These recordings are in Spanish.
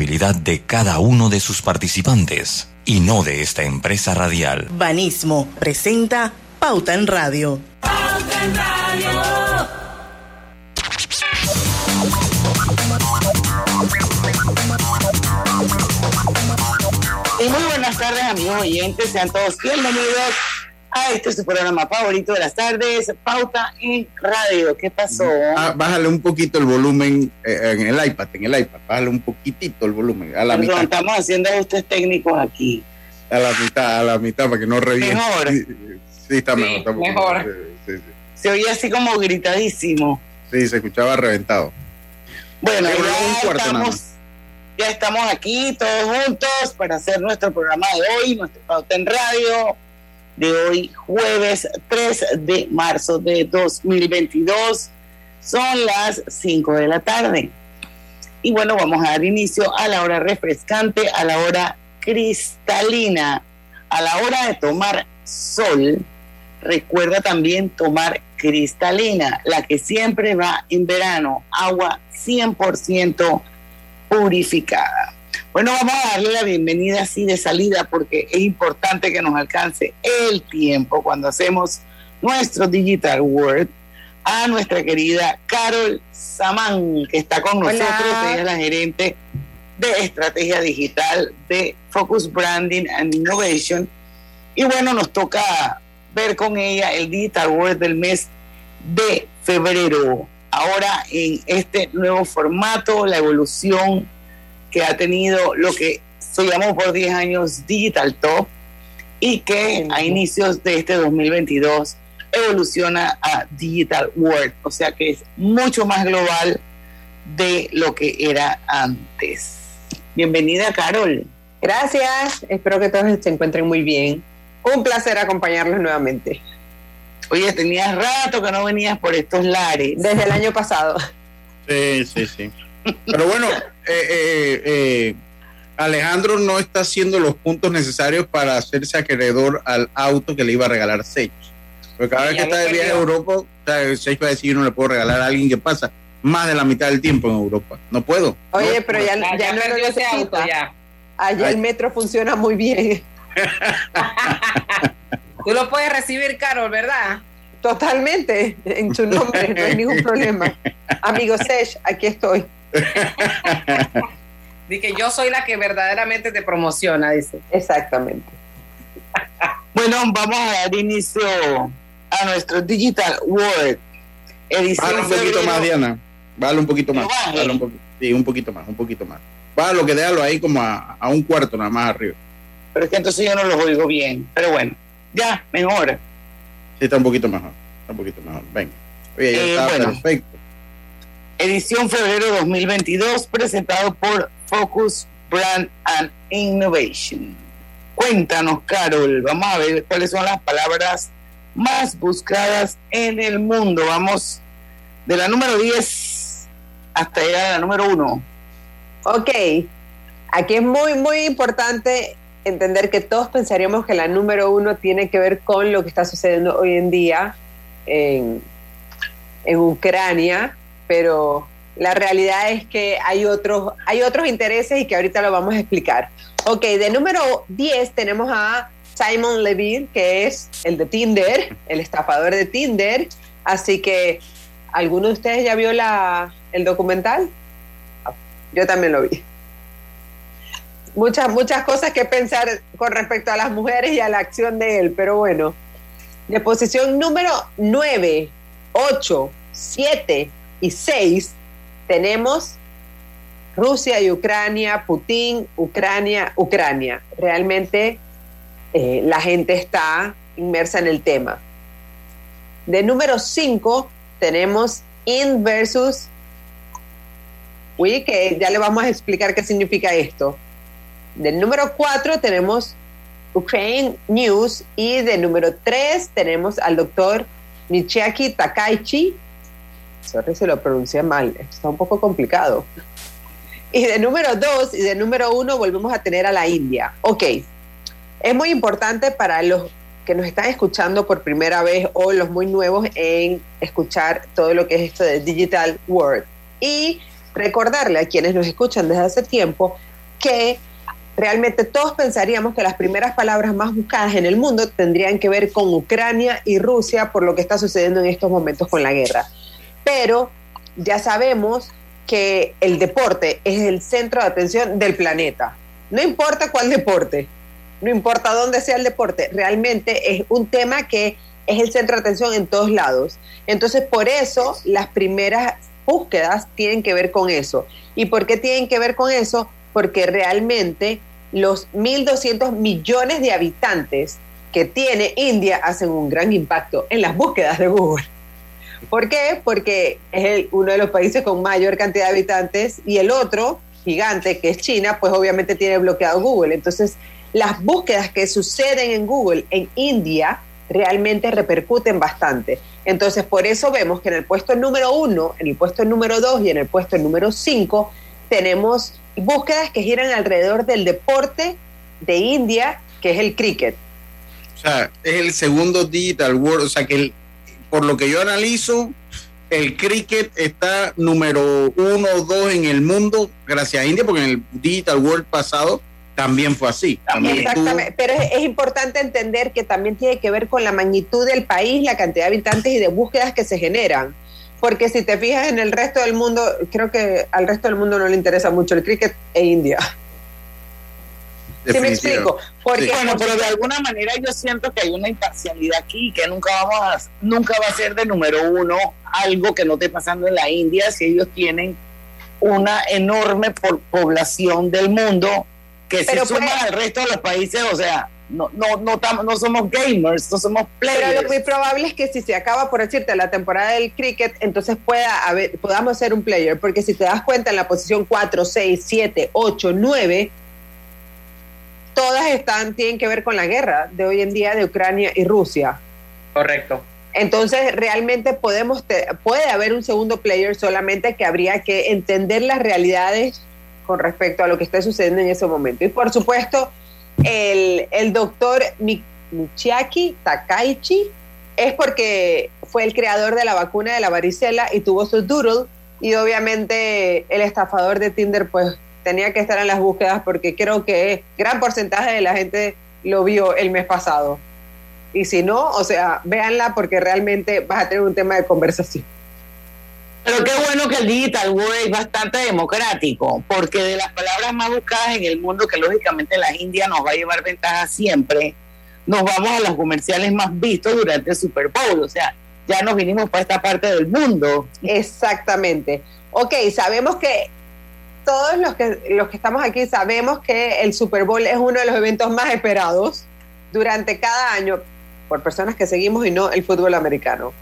responsabilidad de cada uno de sus participantes y no de esta empresa radial. Banismo presenta Pauta en Radio. Pauta en Radio. Y muy buenas tardes, amigos oyentes. Sean todos bienvenidos a este su programa favorito de las tardes, Pauta en Radio. ¿Qué pasó? Ah, bájale un poquito el volumen eh, en el iPad, en el iPad. Bájale un poquitito el volumen, a la Perdón, mitad. estamos haciendo ajustes técnicos aquí. A la mitad, a la mitad, para que no reviente. Mejor. Sí, sí, está Sí, mejor. está un poco mejor. Sí, sí, Se oía así como gritadísimo. sí. Sí, se escuchaba reventado. Bueno, Sí, un ya cuarto estamos, ya estamos aquí todos juntos para hacer nuestro programa de hoy, nuestro Pauta en Radio de hoy, jueves 3 de marzo de 2022. Son las 5 de la tarde. Y bueno, vamos a dar inicio a la hora refrescante, a la hora cristalina, a la hora de tomar sol. Recuerda también tomar cristalina, la que siempre va en verano, agua 100% purificada. Bueno, vamos a darle la bienvenida así de salida porque es importante que nos alcance el tiempo cuando hacemos nuestro Digital World a nuestra querida Carol Samán, que está con Hola. nosotros, ella es la gerente de estrategia digital de Focus Branding and Innovation. Y bueno, nos toca ver con ella el Digital World del mes de febrero. Ahora en este nuevo formato, la evolución que ha tenido lo que se llamó por 10 años Digital Top y que a inicios de este 2022 evoluciona a Digital World, o sea que es mucho más global de lo que era antes. Bienvenida, Carol. Gracias, espero que todos se encuentren muy bien. Un placer acompañarlos nuevamente, Oye, tenías rato que no venías por estos lares. desde el año pasado. Sí, sí, sí. Pero bueno, eh, eh, eh, Alejandro no está haciendo los puntos necesarios para hacerse acreedor al auto que le iba a regalar Seix. Porque cada vez que Ya está de viaje a. Europa, o sea, Seix va a decir, yo no le puedo regalar a alguien que pasa más de la mitad del tiempo en Europa. No puedo. Oye, No, pero ya, Ah, ya, no lo perdió ese auto, ya. Allá Ay. el metro funciona muy bien. Tú lo puedes recibir, Carol, ¿verdad? Totalmente, en su nombre, no hay ningún problema. Amigo Sesh, aquí estoy. Dice que yo soy la que verdaderamente te promociona, dice. Exactamente. Bueno, vamos a dar inicio a nuestro Digital World. Edición Bájale un poquito más, Diana. Bájale un poquito más. Bájale un poqu- sí, un poquito más, un poquito más. Bájalo, que déjalo ahí como a, a un cuarto nada más arriba. Pero es que entonces yo no los oigo bien. Pero bueno, ya, mejor. Sí, está un poquito mejor. Está un poquito mejor. Venga. Oye, ya Eh, está bueno. perfecto. Edición febrero 2022, presentado por Focus Brand and Innovation. Cuéntanos, Carol. Vamos a ver cuáles son las palabras más buscadas en el mundo. Vamos de la número 10 hasta llegar a la número 1. Ok, aquí es muy, muy importante entender que todos pensaríamos que la número uno tiene que ver con lo que está sucediendo hoy en día en, en Ucrania, pero la realidad es que hay otros, hay otros intereses y que ahorita lo vamos a explicar. Ok, de número 10 tenemos a Simon Levine, que es el de Tinder, el estafador de Tinder. Así que, ¿alguno de ustedes ya vio la, el documental? Yo también lo vi. Muchas, muchas cosas que pensar con respecto a las mujeres y a la acción de él, pero bueno. De posición número 9, 8, 7 y 6 tenemos Rusia y Ucrania, Putin, Ucrania, Ucrania. Realmente eh, la gente está inmersa en el tema. De número 5 tenemos In versus Uy, que ya le vamos a explicar qué significa esto. Del número 4 tenemos Ukraine News y del número 3 tenemos al doctor Michiaki Takaichi. Sorry si lo pronuncié mal, está un poco complicado. Y de número 2 y de número 1 volvemos a tener a la India. Ok, es muy importante para los que nos están escuchando por primera vez o los muy nuevos en escuchar todo lo que es esto de Digital World. Y recordarle a quienes nos escuchan desde hace tiempo que realmente todos pensaríamos que las primeras palabras más buscadas en el mundo tendrían que ver con Ucrania y Rusia por lo que está sucediendo en estos momentos con la guerra. Pero ya sabemos que el deporte es el centro de atención del planeta. No importa cuál deporte, no importa dónde sea el deporte, realmente es un tema que es el centro de atención en todos lados. Entonces, por eso las primeras búsquedas tienen que ver con eso. ¿Y por qué tienen que ver con eso? Porque realmente los 1.200 millones de habitantes que tiene India hacen un gran impacto en las búsquedas de Google. ¿Por qué? Porque es uno de los países con mayor cantidad de habitantes y el otro, gigante, que es China, pues obviamente tiene bloqueado Google. Entonces, las búsquedas que suceden en Google en India realmente repercuten bastante. Entonces, por eso vemos que en el puesto número uno, en el puesto número dos y en el puesto número cinco tenemos búsquedas que giran alrededor del deporte de India, que es el cricket. O sea, es el segundo Digital World, o sea que el, por lo que yo analizo, el cricket está número uno o dos en el mundo gracias a India, porque en el Digital World pasado también fue así. Exactamente, pero es, importante entender que también tiene que ver con la magnitud del país, la cantidad de habitantes y de búsquedas que se generan. Porque si te fijas en el resto del mundo, creo que al resto del mundo no le interesa mucho el cricket e India. ¿Sí me explico? Porque, Bueno, pero de alguna manera yo siento que hay una imparcialidad aquí, que nunca vamos a, nunca va a ser de número uno algo que no esté pasando en la India si ellos tienen una enorme población del mundo que se suma al resto de los países, o sea, no, no, no, no somos gamers, no somos players. Pero lo muy probable es que si se acaba, por decirte, la temporada del cricket, entonces pueda haber, podamos ser un player, porque si te das cuenta en la posición 4, 6, 7, 8, 9, todas están, tienen que ver con la guerra de hoy en día de Ucrania y Rusia. Correcto. Entonces, realmente podemos puede haber un segundo player, solamente que habría que entender las realidades con respecto a lo que está sucediendo en ese momento. Y por supuesto, el, el doctor Michiaki Takaichi es porque fue el creador de la vacuna de la varicela y tuvo su doodle y obviamente el estafador de Tinder pues tenía que estar en las búsquedas porque creo que gran porcentaje de la gente lo vio el mes pasado. Y si no, o sea, véanla porque realmente vas a tener un tema de conversación. Pero qué bueno que el Digital World es bastante democrático, porque de las palabras más buscadas en el mundo, que lógicamente la India nos va a llevar ventaja siempre, nos vamos a los comerciales más vistos durante el Super Bowl. O sea, ya nos vinimos para esta parte del mundo. Exactamente. Ok, sabemos que todos los que, los que estamos aquí sabemos que el Super Bowl es uno de los eventos más esperados durante cada año por personas que seguimos y no el fútbol americano.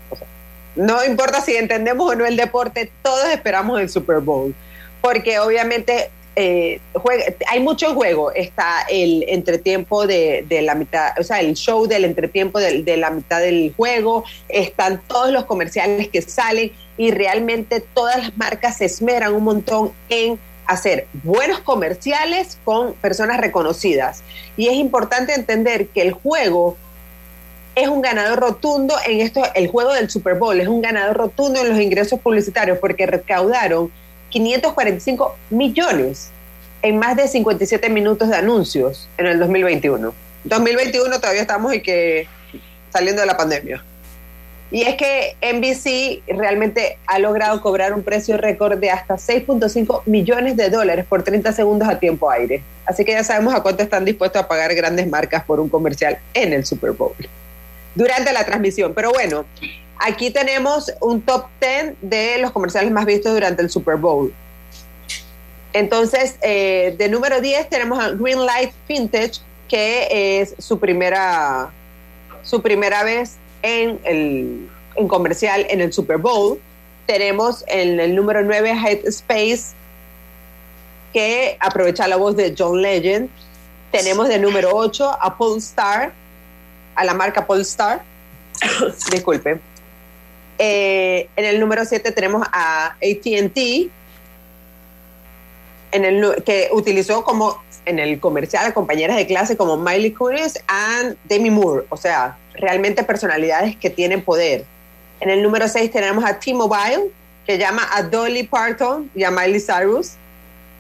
no importa si entendemos o no el deporte, todos esperamos el Super Bowl, porque obviamente eh, hay mucho juego. Está el entretiempo de, la mitad, o sea, el show del entretiempo de, de, la mitad del juego, están todos los comerciales que salen y realmente todas las marcas se esmeran un montón en hacer buenos comerciales con personas reconocidas. Y es importante entender que el juego es un ganador rotundo en esto, el juego del Super Bowl es un ganador rotundo en los ingresos publicitarios porque recaudaron 545 millones en más de 57 minutos de anuncios en el 2021. 2021 todavía estamos y que saliendo de la pandemia. Y es que NBC realmente ha logrado cobrar un precio récord de hasta 6.5 millones de dólares por 30 segundos a tiempo aire. Así que ya sabemos a cuánto están dispuestos a pagar grandes marcas por un comercial en el Super Bowl durante la transmisión. Pero bueno, aquí tenemos un top 10 de los comerciales más vistos durante el Super Bowl. Entonces, eh, de número 10 tenemos a Green Light Vintage, que es su primera, su primera vez en el en comercial en el Super Bowl. Tenemos en el número 9 Head Space, que aprovecha la voz de John Legend. Tenemos de número 8 a Polestar, a la marca Polestar. Disculpe. Eh, en el número 7 tenemos a ATT, que utilizó como en el comercial a compañeras de clase como Miley Kunis y Demi Moore, o sea, realmente personalidades que tienen poder. En el número 6 tenemos a T-Mobile, que llama a Dolly Parton y a Miley Cyrus.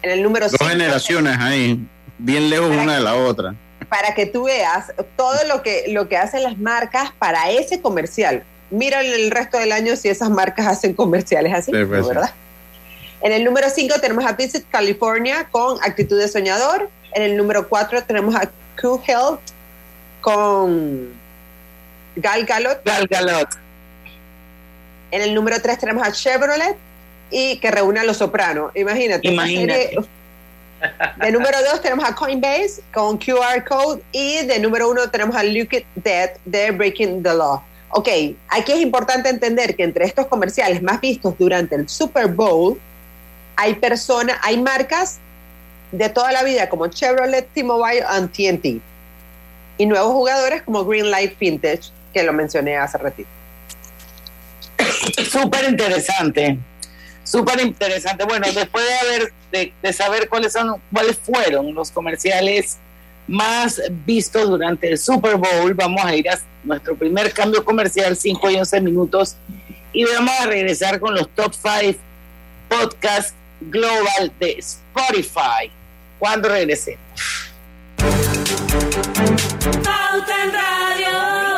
En el número Dos generaciones ahí, bien lejos una de la otra. Para que tú veas todo lo que, lo que hacen las marcas para ese comercial. Mira el resto del año si esas marcas hacen comerciales así, Sí, pues. ¿verdad? En el número 5 tenemos a Visit California con Actitud de Soñador. En el número 4 tenemos a Q Health con Gal Galot. Gal Galot. En el número 3 tenemos a Chevrolet y que reúne a los sopranos. Imagínate. Imagínate. De número 2 tenemos a Coinbase con QR Code y de número 1 tenemos a Look It Dead de Breaking the Law. Ok, aquí es importante entender que entre estos comerciales más vistos durante el Super Bowl hay personas, hay marcas de toda la vida como Chevrolet, T-Mobile y TNT y nuevos jugadores como Greenlight Vintage que lo mencioné hace ratito. Súper interesante. Súper interesante. Bueno, después de haber de, de saber cuáles son cuáles fueron los comerciales más vistos durante el Super Bowl, vamos a ir a nuestro primer cambio comercial, 5 y 11 minutos, y vamos a regresar con los top 5 podcast global de Spotify. Cuando regresemos. Pauta en Radio.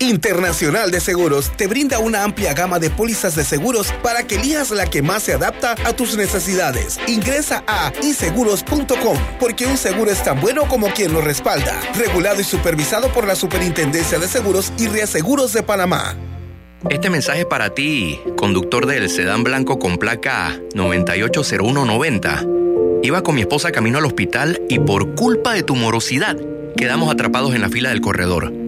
Internacional de Seguros te brinda una amplia gama de pólizas de seguros para que elijas la que más se adapta a tus necesidades. Ingresa a inseguros.com porque un seguro es tan bueno como quien lo respalda. Regulado y supervisado por la Superintendencia de Seguros y Reaseguros de Panamá. Este mensaje para ti, conductor del sedán blanco con placa 980190. Iba con mi esposa camino al hospital y por culpa de tu morosidad quedamos atrapados en la fila del corredor.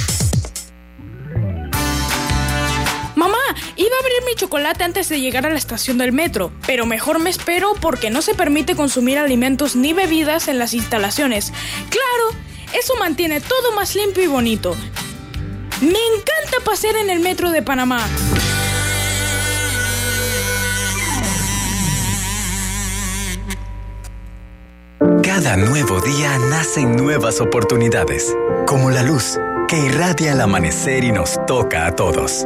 Abrir mi chocolate antes de llegar a la estación del metro, pero mejor me espero porque no se permite consumir alimentos ni bebidas en las instalaciones. Claro, eso mantiene todo más limpio y bonito. Me encanta pasear en el metro de Panamá. Cada nuevo día nacen nuevas oportunidades, como la luz que irradia el amanecer y nos toca a todos.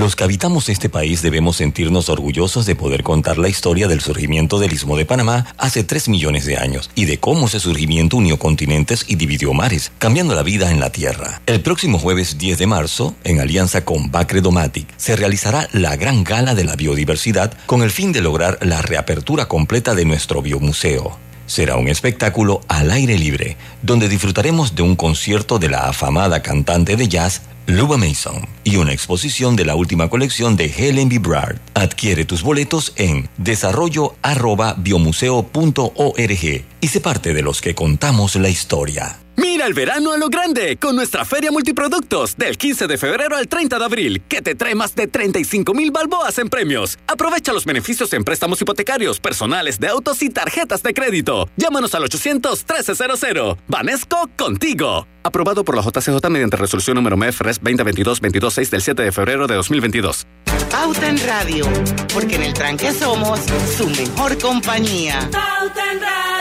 Los que habitamos este país debemos sentirnos orgullosos de poder contar la historia del surgimiento del Istmo de Panamá hace 3 millones de años y de cómo ese surgimiento unió continentes y dividió mares, cambiando la vida en la Tierra. El próximo jueves 10 de marzo, en alianza con Bacredomatic, se realizará la gran gala de la biodiversidad con el fin de lograr la reapertura completa de nuestro biomuseo. Será un espectáculo al aire libre, donde disfrutaremos de un concierto de la afamada cantante de jazz Luba Mason y una exposición de la última colección de Helen B. Brard. Adquiere tus boletos en desarrollo@biomuseo.org y sé parte de los que contamos la historia. Mira el verano a lo grande con nuestra feria multiproductos del 15 de febrero al 30 de abril, que te trae más de 35 mil balboas en premios. Aprovecha los beneficios en préstamos hipotecarios, personales de autos y tarjetas de crédito. Llámanos al 800-1300. Vanesco contigo. Aprobado por la JCJ mediante resolución número MEFRES 2022-226 del 7 de febrero de 2022. Pauta en Radio, porque en el tranque somos su mejor compañía. Pauta en Radio.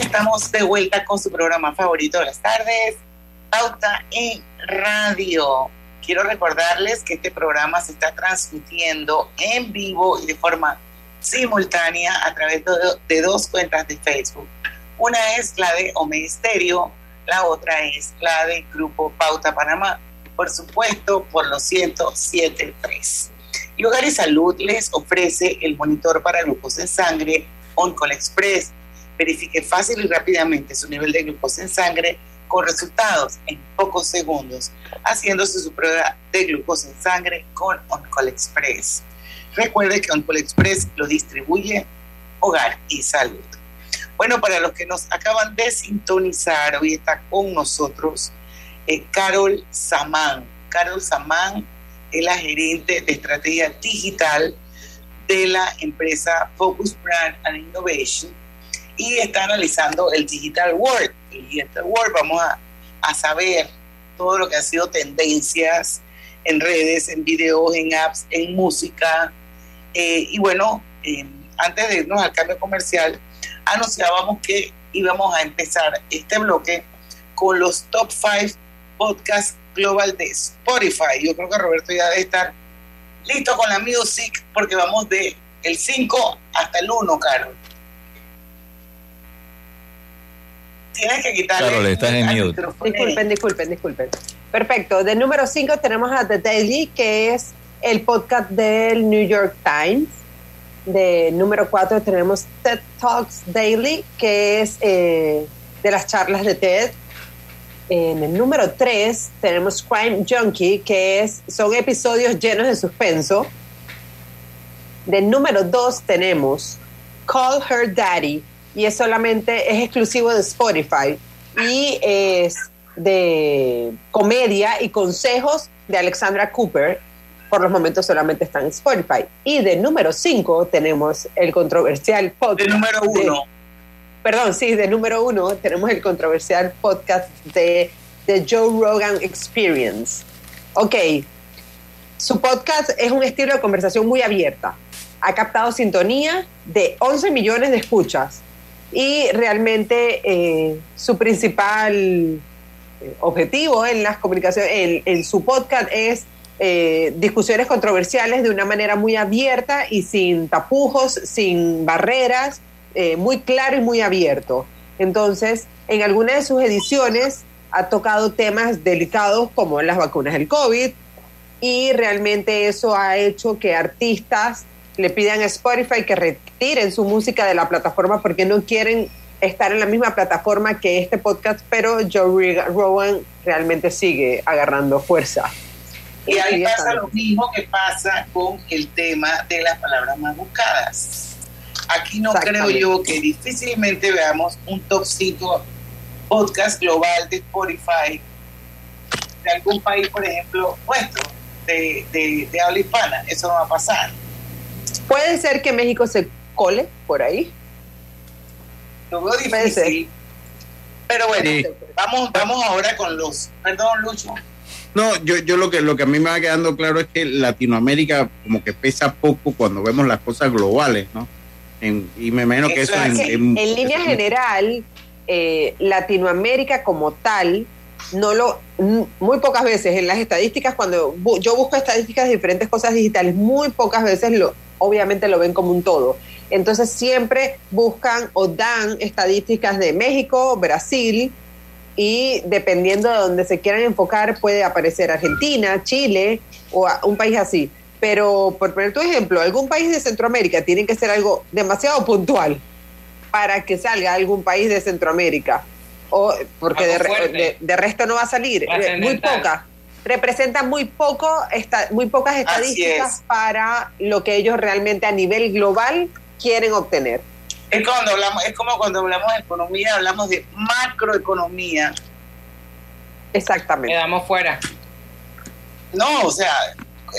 Estamos de vuelta con su programa favorito de las tardes, Pauta en Radio. Quiero recordarles que este programa se está transmitiendo en vivo y de forma simultánea a través de, dos cuentas de Facebook. Una es la de Omeisterio, la otra es la de Grupo Pauta Panamá, por supuesto por los 107.3. Y Hogar y Salud les ofrece el monitor para glucosa en sangre OnCall Express. Verifique fácil y rápidamente su nivel de glucosa en sangre con resultados en pocos segundos, haciéndose su prueba de glucosa en sangre con OnCall Express. Recuerde que OnCall Express lo distribuye Hogar y Salud. Bueno, para los que nos acaban de sintonizar, hoy está con nosotros eh, Carol Samán. Carol Samán es la gerente de estrategia digital de la empresa Focus Brand and Innovation y está analizando el Digital World. El Digital World vamos a, a saber todo lo que ha sido tendencias en redes, en videos, en apps, en música. Eh, y bueno, eh, antes de irnos al cambio comercial, anunciábamos que íbamos a empezar este bloque con los top 5 podcasts global de Spotify. Yo creo que Roberto ya debe estar listo con la music porque vamos de el 5 hasta el 1, Carol. Tienes que quitarle. Carol, estás en mute. Disculpen, disculpen, disculpen. Perfecto. De número 5 tenemos a The Daily, que es el podcast del New York Times. De número 4 tenemos TED Talks Daily, que es eh, de las charlas de TED. En el número 3 tenemos Crime Junkie, que es, son episodios llenos de suspenso. De número 2 tenemos Call Her Daddy, y es solamente, es exclusivo de Spotify. Y es de comedia y consejos de Alexandra Cooper. Por los momentos solamente están en Spotify. Y de número 5 tenemos el controversial podcast. De número uno. perdón, sí, de número uno tenemos el controversial podcast de The Joe Rogan Experience. Ok, su podcast es un estilo de conversación muy abierta. Ha captado sintonía de 11 millones de escuchas y realmente eh, su principal eh, objetivo en las comunicaciones, en, su podcast es eh, discusiones controversiales de una manera muy abierta y sin tapujos, sin barreras, muy claro y muy abierto. Entonces, en algunas de sus ediciones ha tocado temas delicados como las vacunas del COVID y realmente eso ha hecho que artistas le pidan a Spotify que retiren su música de la plataforma porque no quieren estar en la misma plataforma que este podcast, pero Joe Rogan realmente sigue agarrando fuerza. Y ahí pasa lo mismo que pasa con el tema de las palabras más buscadas. Aquí no creo yo que difícilmente veamos un top 5 podcast global de Spotify de algún país, por ejemplo, nuestro, de, de, de habla hispana. Eso no va a pasar. Puede ser que México se cole por ahí. Lo veo Puede ser. difícil. Pero bueno, Sí. vamos, vamos ahora con los. Perdón, Lucho. No, yo, yo lo que lo que a mí me va quedando claro es que Latinoamérica como que pesa poco cuando vemos las cosas globales, ¿no? En- y me imagino que Eso es en, así. en- En línea general, eh, Latinoamérica como tal, no lo, muy pocas veces en las estadísticas, cuando bu- yo busco estadísticas de diferentes cosas digitales, muy pocas veces lo, obviamente lo ven como un todo. Entonces siempre buscan o dan estadísticas de México, Brasil, y dependiendo de donde se quieran enfocar puede aparecer Argentina, Chile o un país así. Pero por poner tu ejemplo, algún país de Centroamérica tiene que ser algo demasiado puntual para que salga algún país de Centroamérica. O porque de, de- de resto no va a salir. Muy poca. Representa muy poco, esta- muy pocas estadísticas es. para lo que ellos realmente a nivel global quieren obtener. Es cuando hablamos, es como cuando hablamos de economía, hablamos de macroeconomía. Exactamente. Quedamos fuera. No, o sea,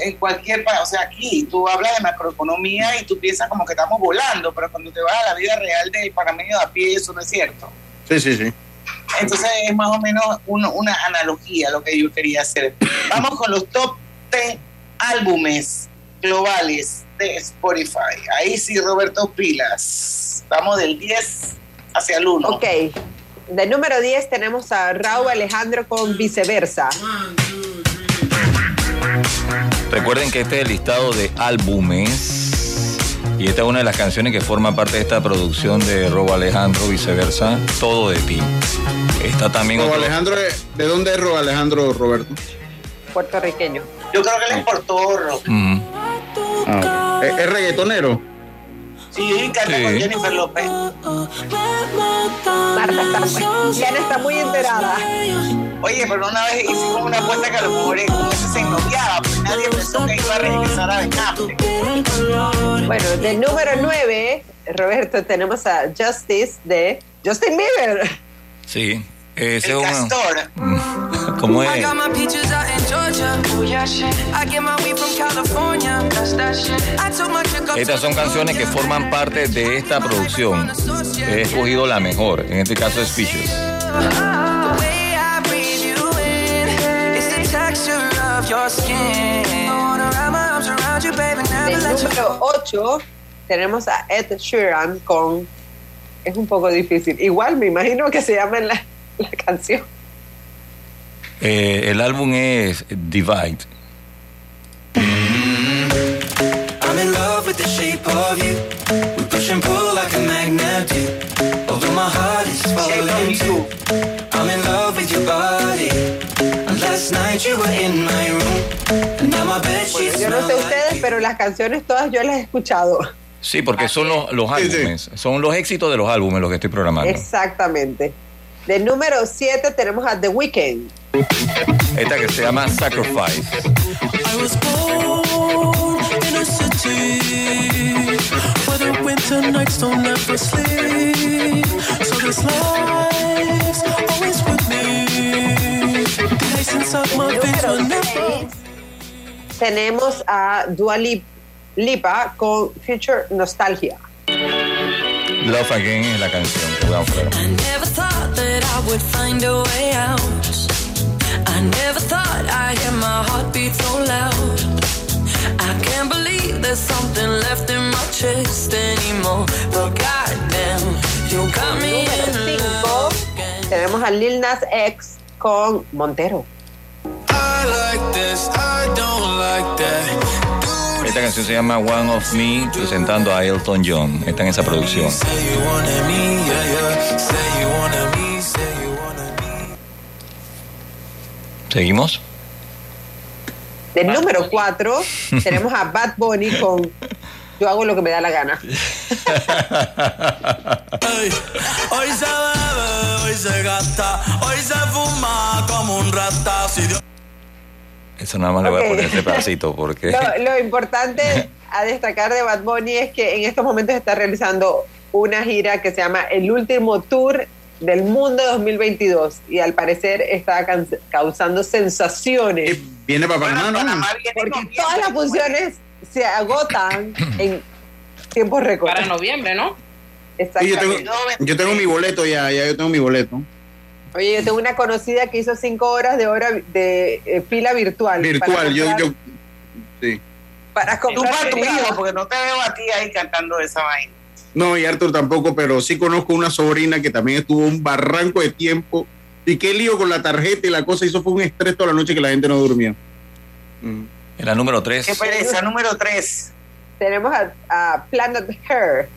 en cualquier país, o sea, aquí tú hablas de macroeconomía y tú piensas como que estamos volando, pero cuando te vas a la vida real del panameño de a pie, eso no es cierto. Sí, sí, sí. Entonces es más o menos uno- una analogía lo que yo quería hacer. Vamos con los top 10 álbumes globales de Spotify. Ahí sí, Roberto Pilas. Vamos del 10 hacia el 1. Ok. De número 10 tenemos a Raúl Alejandro con viceversa. Recuerden que este es el listado de álbumes. Y esta es una de las canciones que forma parte de esta producción de Robo Alejandro, viceversa, Todo de ti. Está también Robo otro- Alejandro, ¿de dónde es Robo Alejandro Roberto? Puertorriqueño. Yo creo que él es portorro. Ujú. Ah. ¿Es, es reggaetonero? Sí, canta Sí. con Jennifer López. Marta está muy, Diana está muy enterada. Oye, pero una vez hicimos una apuesta que a lo mejor con ese se ennoviaba, pues nadie pensó que iba a regresar a Benjamín. Bueno, del número 9, Roberto, tenemos a Justice de Justin Bieber. Sí. Ese es El. ¿Cómo I es? Estas son canciones que forman parte de esta producción. He escogido la mejor. En este caso es Fishes. Del número 8 tenemos a Ed Sheeran con... Es un poco difícil. Igual me imagino que se llama la, la canción. Eh, el álbum es Divide. I'm in love with the shape of you. We push and pull like a magnet do. Although my heart is falling too. I'm in love with your body. And last night you were in my room. And now my bed Bueno, sheets yo no smell sé like ustedes, pero las canciones todas yo las he escuchado. Sí, porque son los, los Sí, sí. álbumes. Son los éxitos de los álbumes los que estoy programando. Exactamente. Del número 7 tenemos a The Weeknd. Esta que se llama Sacrifice. I was born in a city where the winter nights don't ever sleep. So this life's always with me. The ice inside my veins will Número never. 6 tenemos a Dua Lip- Lipa con Future Nostalgia. Love Again es la canción que voy a buscar. I never thought that I would find a way out. I never thought I'd hear my heartbeat so loud. I can't believe there's something left in my chest anymore. But goddamn, you got me in 5 love. tenemos a Lil Nas X con Montero. I like this, I don't like that. Esta canción se llama One of Me, presentando a Elton John. Está en esa producción. ¿Seguimos? Del número 4 tenemos a Bad Bunny con Yo hago lo que me da la gana. Hoy se bebe, hoy se gasta, hoy se fuma como un rata. Si Dios Eso nada más le voy a poner este pedacito porque. Lo, lo importante a destacar de Bad Bunny es que en estos momentos está realizando una gira que se llama El último tour del mundo 2022 y al parecer está can- causando sensaciones Viene para Panamá, ¿no? Panamá viene porque todas las funciones se agotan en tiempos récord. Para noviembre, ¿no? Sí, yo, tengo, Exactamente. yo tengo mi boleto ya, ya yo tengo mi boleto. Oye, yo tengo una conocida que hizo cinco horas de hora de eh, fila virtual. Virtual, yo, yo. Sí. para Tú comprar para tu hijo, porque no te veo a ti ahí cantando esa vaina. No, y Arthur tampoco, pero sí conozco una sobrina que también estuvo un barranco de tiempo. Y qué lío con la tarjeta y la cosa. Hizo fue un estrés toda la noche que la gente no durmió. Era número 3. Qué pereza, número 3. Tenemos a, a Planet Her.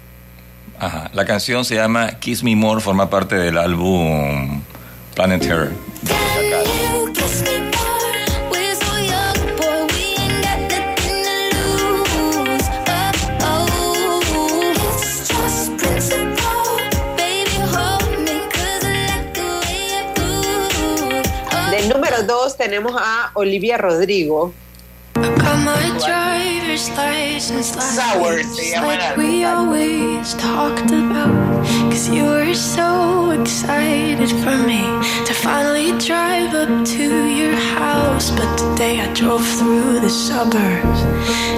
Ajá. La canción se llama Kiss Me More, forma parte del álbum Planet Her. Del número 2 tenemos a Olivia Rodrigo. Got my driver's license Sour se llama like we always talked about. Cause you were so excited for me to finally drive up to your house. But today I drove through the suburbs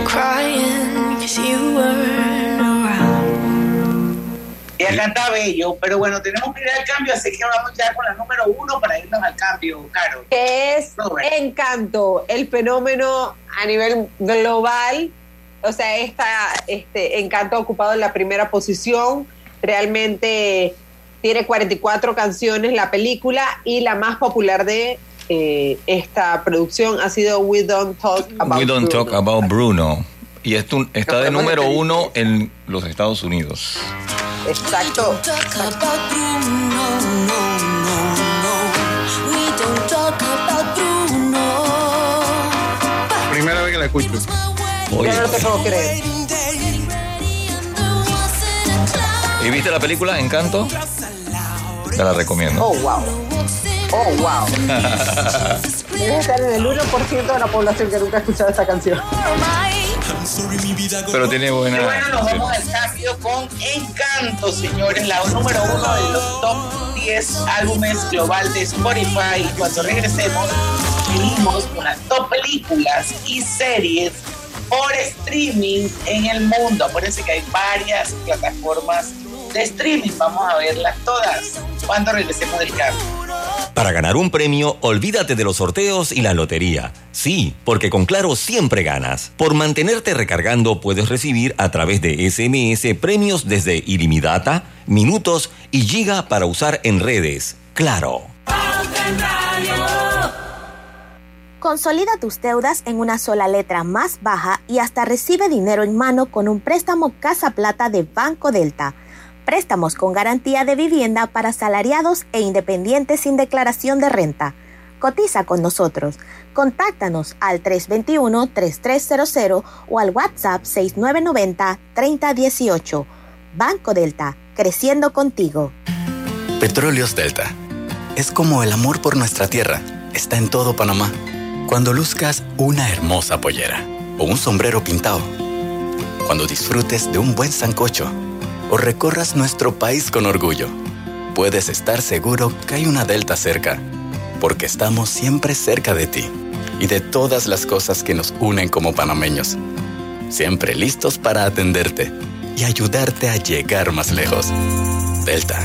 crying cause you around. Ella canta bello, pero bueno, tenemos que ir al cambio, así que vamos ya con la número uno para irnos al cambio, Caro. que es Encanto, el fenómeno a nivel global. O sea, esta, este Encanto ha ocupado la primera posición. Realmente tiene 44 canciones la película y la más popular de eh, esta producción ha sido We Don't Talk About We Don't Bruno. Talk About Bruno. Y esto está de número uno en los Estados Unidos. Exacto. Primera vez que la escucho. Oye, Yo no te puedo creer. ¿y viste la película Encanto? Te la recomiendo. Oh, wow. Oh, wow. Debe estar en el 1% de la población que nunca ha escuchado esta canción. Pero tiene buena. Y bueno, nos vamos al cambio con Encanto, señores, la número uno de los top 10 álbumes global de Spotify. Y cuando regresemos, venimos con las top películas y series por streaming en el mundo. Acuérdense que hay varias plataformas de streaming. Vamos a verlas todas cuando regresemos del cambio. Para ganar un premio, olvídate de los sorteos y la lotería. Sí, porque con Claro siempre ganas. Por mantenerte recargando puedes recibir a través de SMS premios desde ilimitada, minutos y giga para usar en redes. Claro. Consolida tus deudas en una sola letra más baja y hasta recibe dinero en mano con un préstamo Casa Plata de Banco Delta. Préstamos con garantía de vivienda para salariados e independientes sin declaración de renta. Cotiza con nosotros. Contáctanos al 321-3300 o al WhatsApp 6990-3018. Banco Delta, creciendo contigo. Petróleos Delta. Es como el amor por nuestra tierra. Está en todo Panamá. Cuando luzcas una hermosa pollera o un sombrero pintado. Cuando disfrutes de un buen sancocho o recorras nuestro país con orgullo. Puedes estar seguro que hay una Delta cerca, porque estamos siempre cerca de ti y de todas las cosas que nos unen como panameños. Siempre listos para atenderte y ayudarte a llegar más lejos. Delta.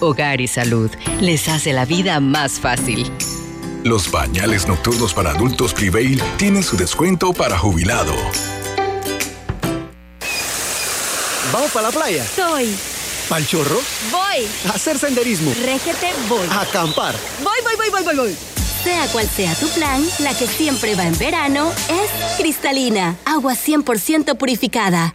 Hogar y Salud les hace la vida más fácil. Los bañales nocturnos para adultos Prevail tienen su descuento para jubilado. ¿Vamos para la playa? Soy. ¿Pal chorro? Voy. ¿A hacer senderismo? Régete, voy. ¿Acampar? Voy, voy, voy, voy, voy, voy. Sea cual sea tu plan, la que siempre va en verano es cristalina, agua 100% purificada.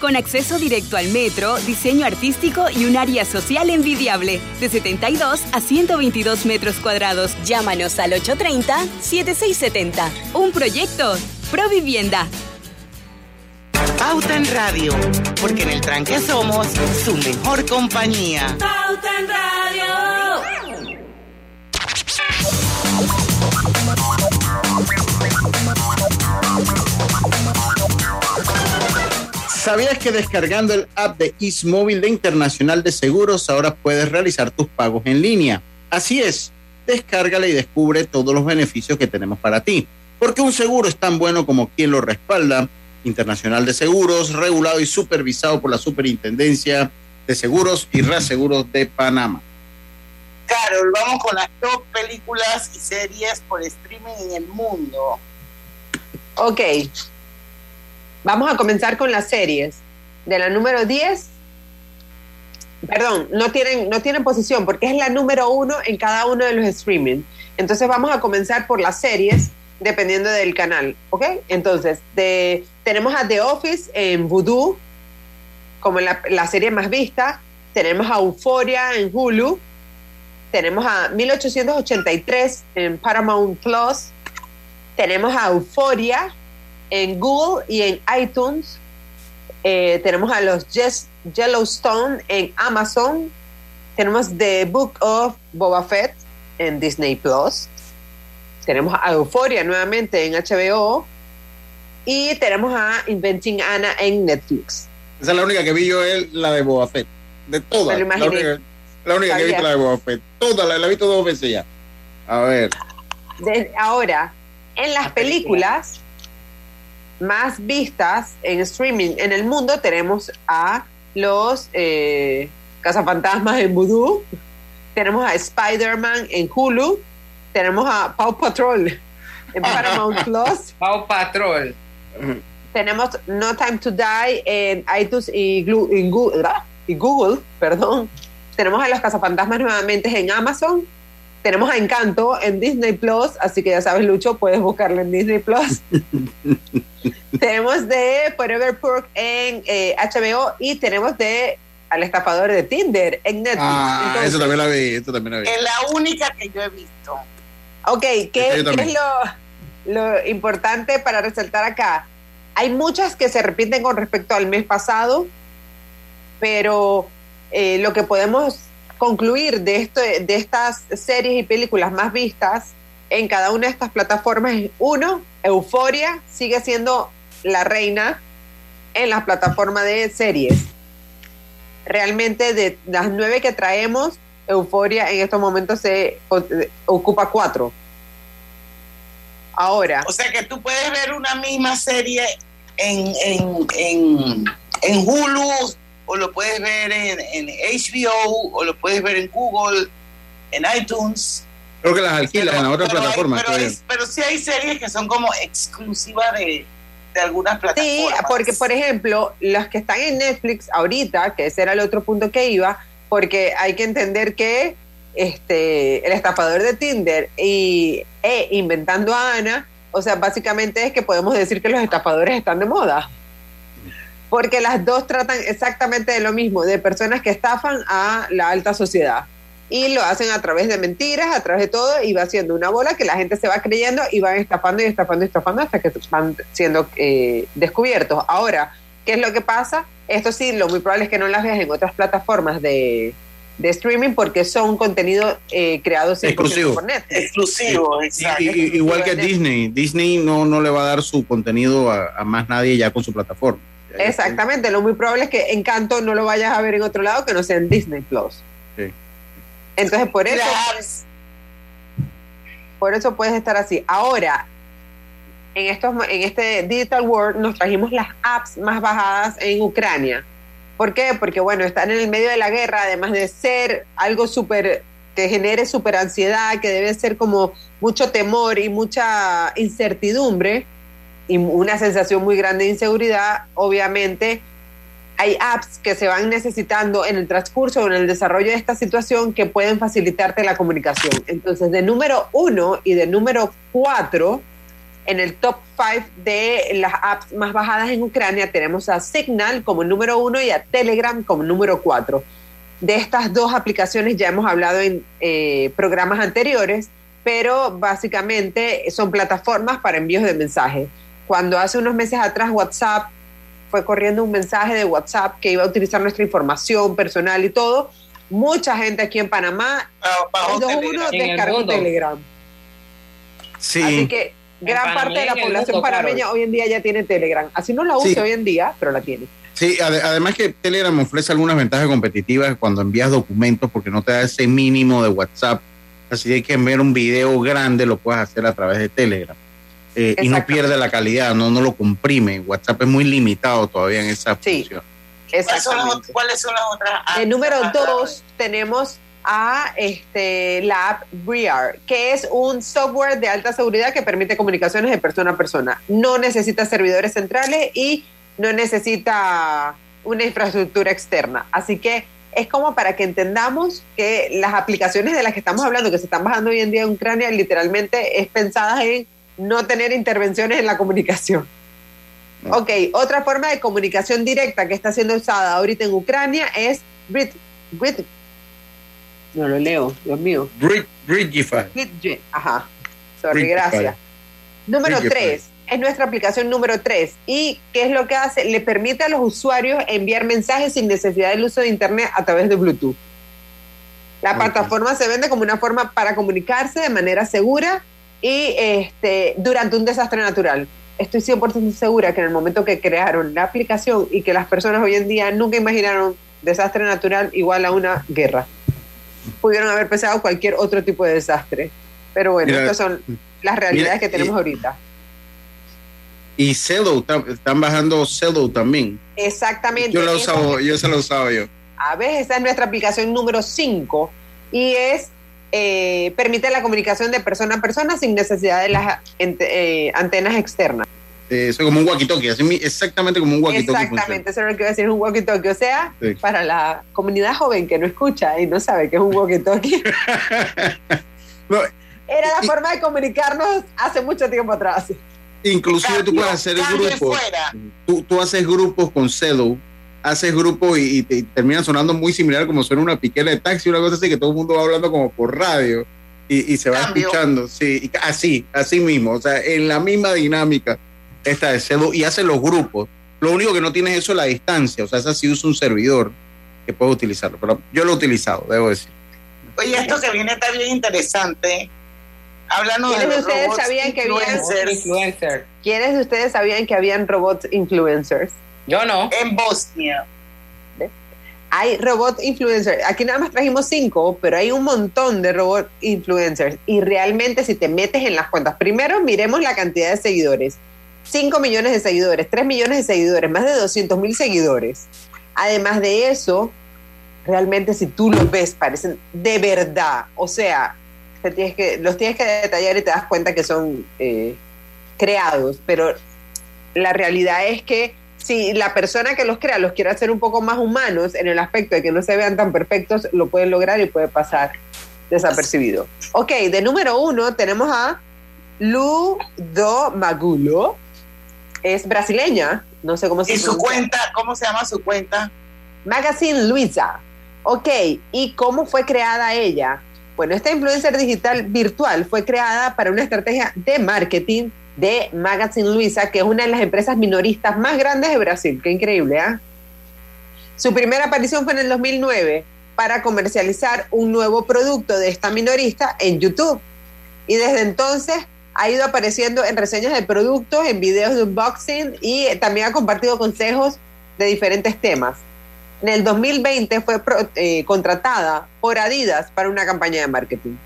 con acceso directo al metro, diseño artístico y un área social envidiable, de 72 a 122 metros cuadrados. Llámanos al 830-7670. Un proyecto, Provivienda. Pauta en Radio, porque en el tranque somos su mejor compañía. Pauta en Radio. ¿Sabías que descargando el app de Ismóvil de Internacional de Seguros ahora puedes realizar tus pagos en línea? Así es, descárgala y descubre todos los beneficios que tenemos para ti. Porque un seguro es tan bueno como quien lo respalda. Internacional de Seguros, regulado y supervisado por la Superintendencia de Seguros y Reaseguros de Panamá. Carol, vamos con las top películas y series por streaming en el mundo. Ok. Vamos a comenzar con las series. De la número 10, perdón, no tienen, no tienen posición porque es la número uno en cada uno de los streaming. Entonces vamos a comenzar por las series dependiendo del canal, ¿ok? Entonces, tenemos a The Office en Voodoo como la, la serie más vista. Tenemos a Euphoria en Hulu. Tenemos a 1883 en Paramount Plus. Tenemos a Euphoria en Google y en iTunes. Eh, tenemos a los Yes- Yellowstone en Amazon. Tenemos The Book of Boba Fett en Disney Plus. Tenemos a Euphoria nuevamente en HBO. Y tenemos a Inventing Anna en Netflix. Esa es la única que vi yo, es la de Boba Fett. De todas. La única, la única que he visto la de Boba Fett. Todas, la, la he visto dos veces ya. A ver. De- ahora, en las películas más vistas en streaming en el mundo tenemos a los eh, Cazafantasmas en Voodoo, tenemos a Spider-Man en Hulu, tenemos a Paw Patrol en Paramount Plus, Paw Patrol. tenemos No Time to Die en iTunes y, ah, y Google, perdón. Tenemos a los Cazafantasmas nuevamente en Amazon. Tenemos a Encanto en Disney Plus, así que ya sabes, Lucho, puedes buscarlo en Disney Plus. tenemos de Forever Pork en eh, HBO y tenemos de Al estafador de Tinder en Netflix. Ah, Entonces, eso también la vi, eso también la vi. Es la única que yo he visto. Ok, ¿qué, es lo, lo importante para resaltar acá? Hay muchas que se repiten con respecto al mes pasado, pero eh, lo que podemos concluir de, esto, de estas series y películas más vistas en cada una de estas plataformas uno, Euforia sigue siendo la reina en las plataformas de series. Realmente de las nueve que traemos, Euforia en estos momentos se o- ocupa cuatro. Ahora. O sea que tú puedes ver una misma serie en, en, en, en Hulu, o lo puedes ver en, en HBO, o lo puedes ver en Google, en iTunes. Creo que las alquilas en la otra Pero pero, sí hay series que son como exclusivas de, de algunas Sí, plataformas. porque por ejemplo, los que están en Netflix ahorita, que ese era el otro punto que iba, porque hay que entender que este el estafador de Tinder y e inventando a Ana, o sea, básicamente es que podemos decir que los estafadores están de moda. Porque las dos tratan exactamente de lo mismo, de personas que estafan a la alta sociedad. Y lo hacen a través de mentiras, a través de todo, y va siendo una bola que la gente se va creyendo y van estafando y estafando y estafando hasta que van siendo eh, descubiertos. Ahora, ¿qué es lo que pasa? Esto sí, lo muy probable es que no las veas en otras plataformas de, de streaming porque son contenido eh, creados 100% Exclusivo. por Netflix. Exclusivo, exacto. Y- y- igual que Disney. Disney no, no le va a dar su contenido a, a más nadie ya con su plataforma. Exactamente, lo muy probable es que Encanto no lo vayas a ver en otro lado que no sea en Disney Plus. Sí. Entonces, por eso, por eso puedes estar así. Ahora, en, estos, en este Digital World nos trajimos las apps más bajadas en Ucrania. ¿Por qué? Porque, bueno, están en el medio de la guerra, además de ser algo súper que genere súper ansiedad, que debe ser como mucho temor y mucha incertidumbre una sensación muy grande de inseguridad, obviamente hay apps que se van necesitando en el transcurso o en el desarrollo de esta situación que pueden facilitarte la comunicación. Entonces, de número uno y de número cuatro, en el top five de las apps más bajadas en Ucrania, tenemos a Signal como número uno y a Telegram como número cuatro. De estas dos aplicaciones ya hemos hablado en eh, programas anteriores, pero básicamente son plataformas para envíos de mensajes. Cuando hace unos meses atrás WhatsApp fue corriendo un mensaje de WhatsApp que iba a utilizar nuestra información personal y todo, mucha gente aquí en Panamá, bajó el 2-1 Telegram. En el descargó. Telegram. Sí. Así que gran Panamá parte de la población mundo, panameña hoy en día ya tiene Telegram. Así no la usa Sí. hoy en día, pero la tiene. Sí, ade- además que Telegram ofrece algunas ventajas competitivas cuando envías documentos porque no te da ese mínimo de WhatsApp. Así que que enviar un video grande lo puedes hacer a través de Telegram. Eh, y no pierde la calidad, no, no lo comprime. WhatsApp es muy limitado todavía en esa función. ¿Cuáles son, las, ot- cuáles son las otras apps? El número dos tenemos a este, la app Briar, que es un software de alta seguridad que permite comunicaciones de persona a persona. No necesita servidores centrales y no necesita una infraestructura externa. Así que es como para que entendamos que las aplicaciones de las que estamos hablando, que se están bajando hoy en día en Ucrania, literalmente es pensadas en no tener intervenciones en la comunicación. Ok, otra forma de comunicación directa que está siendo usada ahorita en Ucrania es Brit, Brit- no lo leo, Dios mío. Brid- Bridgify. Bridge, Ajá, sorry, gracias. Número. 3, es nuestra aplicación número 3. ¿Y qué es lo que hace? Le permite a los usuarios enviar mensajes sin necesidad del uso de Internet a través de Bluetooth. La plataforma se vende como una forma para comunicarse de manera segura y este, durante un desastre natural. Estoy 100% segura que en el momento que crearon la aplicación y que las personas hoy en día nunca imaginaron desastre natural igual a una guerra. Pudieron haber pensado cualquier otro tipo de desastre. Pero bueno, Mira, estas son las realidades mira, que tenemos y- ahorita. Y ta- están bajando Zello también. Exactamente. Yo lo he Esa- usado, yo se lo usaba yo. A ver, esa es nuestra aplicación número 5 y es eh, permite la comunicación de persona a persona sin necesidad de las ente- eh, antenas externas. Eh, es como un walkie-talkie, exactamente como un walkie-talkie. funciona. Exactamente, eso es lo que iba a decir, es un walkie-talkie. O sea, Sí. para la comunidad joven que no escucha y no sabe que es un walkie-talkie, era la forma de comunicarnos hace mucho tiempo atrás. Inclusive tú puedes hacer grupos. Tú, tú haces grupos con Zello, haces grupos y, y te y terminan sonando muy similar como suena una piquera de taxi, una cosa así que todo el mundo va hablando como por radio y, y se va Cambio. escuchando. Sí, y así, así mismo. O sea, en la misma dinámica esta de Zello y hace los grupos. Lo único que no tienes eso es la distancia. O sea, esa sí usa un servidor que puedes utilizarlo. Pero yo lo he utilizado, debo decir. Oye, esto que viene está bien interesante. Hablando de ¿Quiénes de los ustedes robots sabían que habían influencers. ¿Quiénes de ustedes sabían que habían robots influencers? Yo no. En Bosnia. Hay robot influencers. Aquí nada más trajimos cinco, pero hay un montón de robot influencers. Y realmente si te metes en las cuentas, primero miremos la cantidad de seguidores. 5 millones de seguidores, 3 millones de seguidores, más de 200 mil seguidores. Además de eso, realmente si tú los ves, parecen de verdad. O sea, te tienes que, los tienes que detallar y te das cuenta que son eh, creados. Pero la realidad es que si la persona que los crea los quiere hacer un poco más humanos en el aspecto de que no se vean tan perfectos, lo pueden lograr y puede pasar desapercibido. Ok, de número uno tenemos a Ludo Magulo. Es brasileña, no sé cómo se ¿Y su cuenta? ¿Cómo se llama su cuenta? Magazine Luisa. Ok, ¿y cómo fue creada ella? Bueno, esta influencer digital virtual fue creada para una estrategia de marketing de Magazine Luisa, que es una de las empresas minoristas más grandes de Brasil. Qué increíble, ¿ah? Su primera aparición fue en el 2009 para comercializar un nuevo producto de esta minorista en YouTube. Y desde entonces ha ido apareciendo en reseñas de productos, en videos de unboxing y eh, también ha compartido consejos de diferentes temas. En el 2020 fue pro- eh, contratada por Adidas para una campaña de marketing.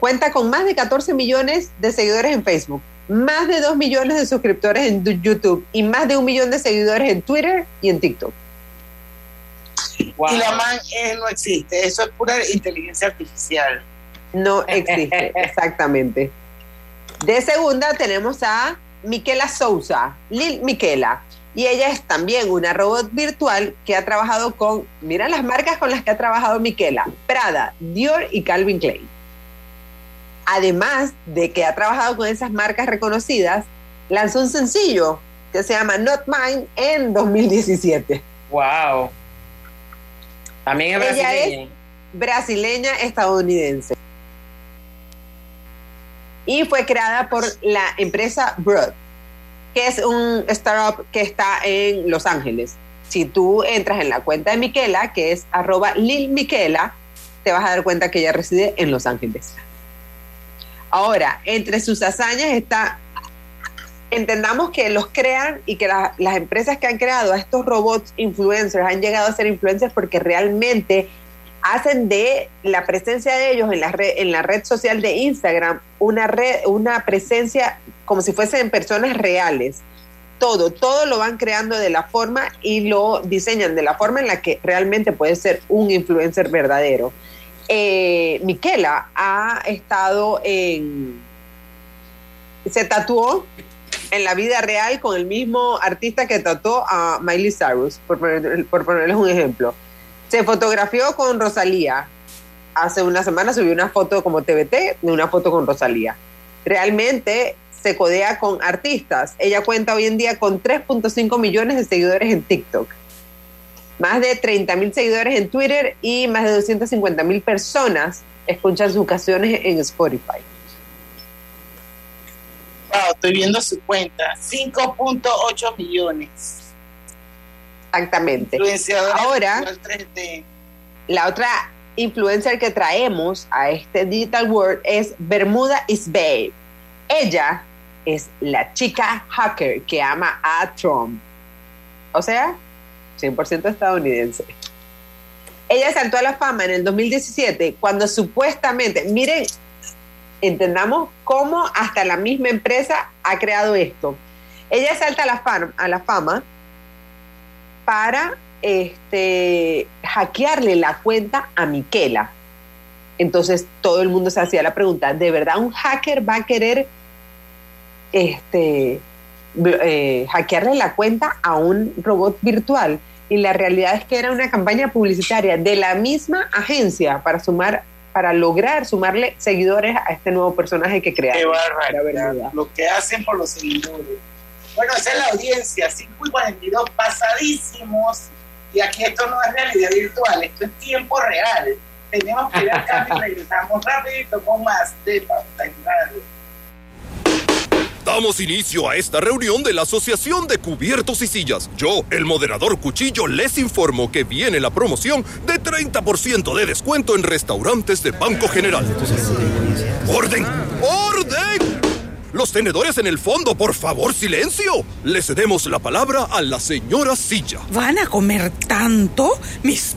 Cuenta con más de 14 millones de seguidores en Facebook. más de 2 millones de suscriptores en YouTube y más de un millón de seguidores en Twitter y en TikTok. Y la man eh, no existe, eso es pura inteligencia artificial. No existe, exactamente. De segunda tenemos a Miquela Souza, Lil Miquela. Y ella es también una robot virtual que ha trabajado con, mira las marcas con las que ha trabajado Miquela, Prada, Dior y Calvin Klein. Además de que ha trabajado con esas marcas reconocidas, lanzó un sencillo que se llama Not Mine en 2017. Wow. También es Ella brasileña. es brasileña estadounidense. Y fue creada por la empresa Broad, que es un startup que está en Los Ángeles. Si tú entras en la cuenta de Miquela, que es arroba Lil Miquela, te vas a dar cuenta que ella reside en Los Ángeles. Ahora, entre sus hazañas está, entendamos que los crean y que la- las empresas que han creado a estos robots influencers han llegado a ser influencers porque realmente hacen de la presencia de ellos en la red, en la red social de Instagram una, red, una presencia como si fuesen personas reales. Todo, todo lo van creando de la forma y lo diseñan de la forma en la que realmente puede ser un influencer verdadero. Eh, Miquela ha estado en... Se tatuó en la vida real con el mismo artista que tatuó a Miley Cyrus, por, poner- ponerles un ejemplo. Se fotografió con Rosalía. Hace una semana subió una foto como TBT de una foto con Rosalía. Realmente se codea con artistas. Ella cuenta hoy en día con 3.5 millones de seguidores en TikTok, más de 30 mil seguidores en Twitter y más de 250 mil personas escuchan sus canciones en Spotify. Wow, estoy viendo su cuenta. 5.8 millones. Exactamente. Ahora, virtual 3D. la otra influencer que traemos a este Digital World es Bermuda is Babe. Ella es la chica hacker que ama a Trump. O sea, 100% estadounidense. Ella saltó a la fama en el 2017 cuando supuestamente, miren, entendamos cómo hasta la misma empresa ha creado esto. Ella salta a la, fam- a la fama para este, hackearle la cuenta a Miquela. Entonces todo el mundo se hacía la pregunta, ¿de verdad un hacker va a querer este, eh, hackearle la cuenta a un robot virtual? Y la realidad es que era una campaña publicitaria de la misma agencia para sumar, para lograr sumarle seguidores a este nuevo personaje que crearon. Qué verdad. Lo que hacen por los seguidores. Bueno, esa es la audiencia. 5 y 42 pasadísimos. Y aquí esto no es realidad virtual, esto es tiempo real. Tenemos que ir al cambio y regresamos rapidito con más de Pauta. Damos inicio a esta reunión de la Asociación de Cubiertos y Sillas. Yo, el moderador Cuchillo, les informo que viene la promoción de 30% de descuento en restaurantes de Banco General. ¡Orden! ¡Orden! Los tenedores en el fondo, por favor, silencio. Le cedemos la palabra a la señora Silla. ¿Van a comer tanto? Mis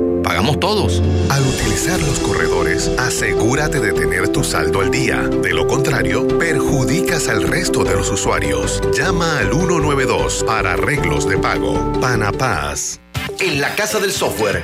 pagamos todos. Al utilizar los corredores, asegúrate de tener tu saldo al día. De lo contrario, perjudicas al resto de los usuarios. Llama al 192 para arreglos de pago. Panapaz. En la Casa del Software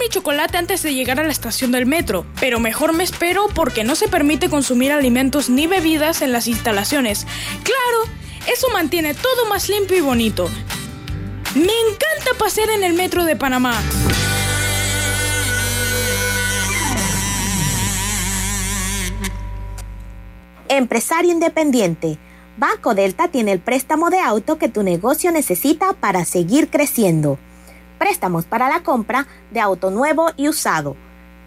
mi chocolate antes de llegar a la estación del metro, pero mejor me espero porque no se permite consumir alimentos ni bebidas en las instalaciones. Claro, eso mantiene todo más limpio y bonito. Me encanta pasear en el metro de Panamá. Empresario independiente. Banco Delta tiene el préstamo de auto que tu negocio necesita para seguir creciendo. Préstamos para la compra de auto nuevo y usado.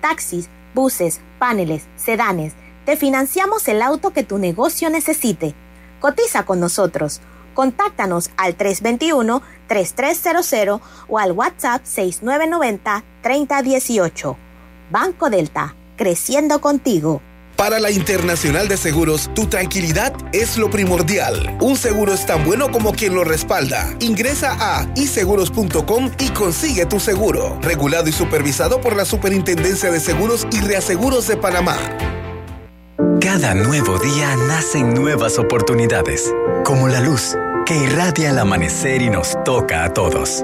Taxis, buses, paneles, sedanes. Te financiamos el auto que tu negocio necesite. Cotiza con nosotros. Contáctanos al 321-3300 o al WhatsApp 6990-3018. Banco Delta, creciendo contigo. Para la Internacional de Seguros, tu tranquilidad es lo primordial. Un seguro es tan bueno como quien lo respalda. Ingresa a iseguros.com y consigue tu seguro. Regulado y supervisado por la Superintendencia de Seguros y Reaseguros de Panamá. Cada nuevo día nacen nuevas oportunidades, como la luz que irradia el amanecer y nos toca a todos.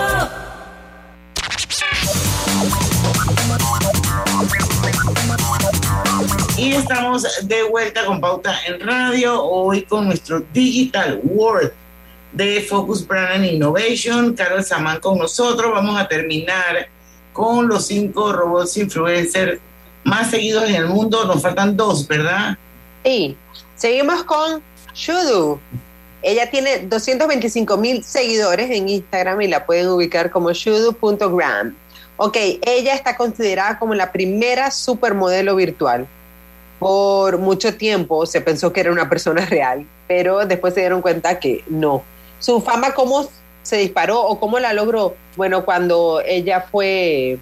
Y estamos de vuelta con Pauta en Radio, hoy con nuestro Digital World de Focus Brand and Innovation. Carol Samán con nosotros. Vamos a terminar con los cinco robots influencers más seguidos en el mundo. Nos faltan dos, ¿verdad? Sí. Seguimos con Shudu. Ella tiene 225 mil seguidores en Instagram y la pueden ubicar como shudu.gram. Ok, ella está considerada como la primera supermodelo virtual por mucho tiempo se pensó que era una persona real, pero después se dieron cuenta que no. Su fama, ¿cómo se disparó o cómo la logró? Bueno, cuando ella fue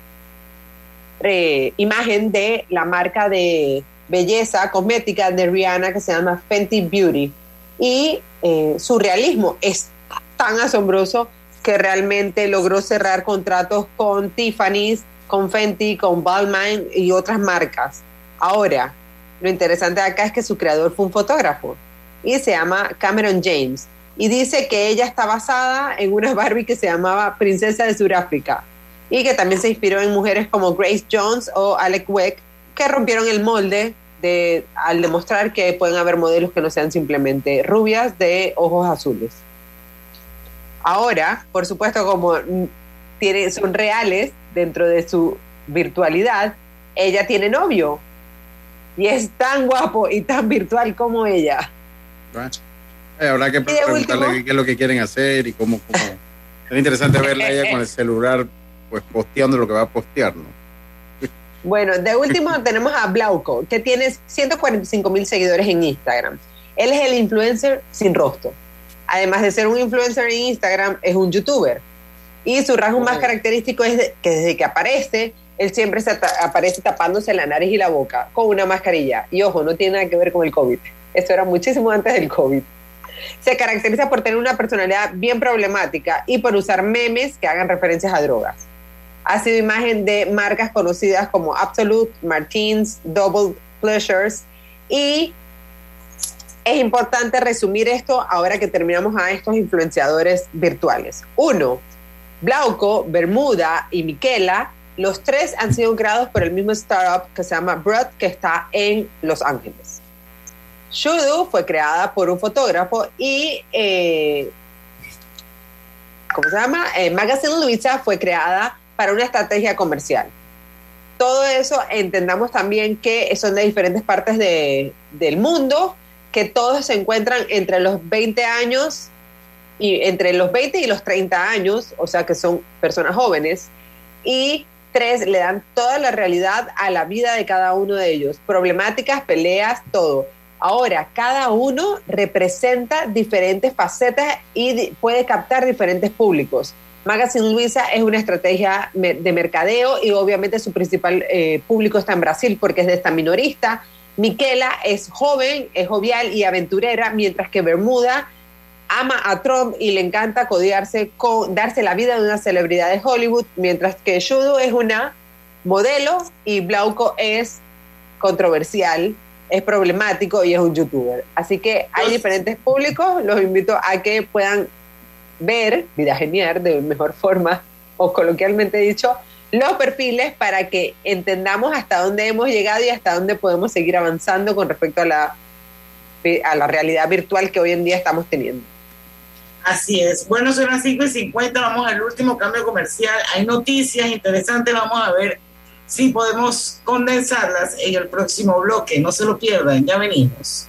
eh, imagen de la marca de belleza cosmética de Rihanna que se llama Fenty Beauty. Y eh, su realismo es tan asombroso que realmente logró cerrar contratos con Tiffany's, con Fenty, con Balmain y otras marcas. Ahora, lo interesante acá es que su creador fue un fotógrafo y se llama Cameron James. Y dice que ella está basada en una Barbie que se llamaba Princesa de Sudáfrica y que también se inspiró en mujeres como Grace Jones o Alec Weck que rompieron el molde de, al demostrar que pueden haber modelos que no sean simplemente rubias de ojos azules. Ahora, por supuesto, como tiene, son reales dentro de su virtualidad, ella tiene novio y es tan guapo y tan virtual como ella. Eh, habrá que preguntarle qué es lo que quieren hacer y cómo. cómo. es interesante verla a ella con el celular, pues posteando lo que va a postear, ¿no? Bueno, de último tenemos a Blauco, que tiene 145 mil seguidores en Instagram. Él es el influencer sin rostro. Además de ser un influencer en Instagram, es un youtuber. Y su rasgo más característico es que desde que aparece, él siempre se aparece tapándose la nariz y la boca con una mascarilla. Y ojo, no tiene nada que ver con el COVID. Esto era muchísimo antes del COVID. Se caracteriza por tener una personalidad bien problemática y por usar memes que hagan referencias a drogas. Ha sido imagen de marcas conocidas como Absolute, Martins, Double Pleasures y es importante resumir esto ahora que terminamos a estos influenciadores virtuales. Uno, Blauco, Bermuda y Miquela Los tres han sido creados por el mismo startup que se llama Broad, que está en Los Ángeles. Shudu fue creada por un fotógrafo y, eh, ¿cómo se llama? Eh, Magazine Luisa fue creada para una estrategia comercial. Todo eso entendamos también que son de diferentes partes de- del mundo, que todos se encuentran entre los 20 años y entre los 20 y los 30 años, o sea que son personas jóvenes, y tres le dan toda la realidad a la vida de cada uno de ellos, problemáticas, peleas, todo. Ahora, cada uno representa diferentes facetas y puede captar diferentes públicos. Magazine Luisa es una estrategia de mercadeo y obviamente su principal eh, público está en Brasil porque es de esta minorista. Miquela es joven, es jovial y aventurera, mientras que Bermuda ama a Trump y le encanta codearse con darse la vida de una celebridad de Hollywood, mientras que Shudo es una modelo y Blauco es controversial, es problemático y es un youtuber. Así que hay diferentes públicos, los invito a que puedan ver, vida genial de mejor forma o coloquialmente dicho, los perfiles para que entendamos hasta dónde hemos llegado y hasta dónde podemos seguir avanzando con respecto a la, a la realidad virtual que hoy en día estamos teniendo. Así es. Bueno, son las 5 y 50, vamos al último cambio comercial. Hay noticias interesantes, vamos a ver si podemos condensarlas en el próximo bloque. No se lo pierdan, ya venimos.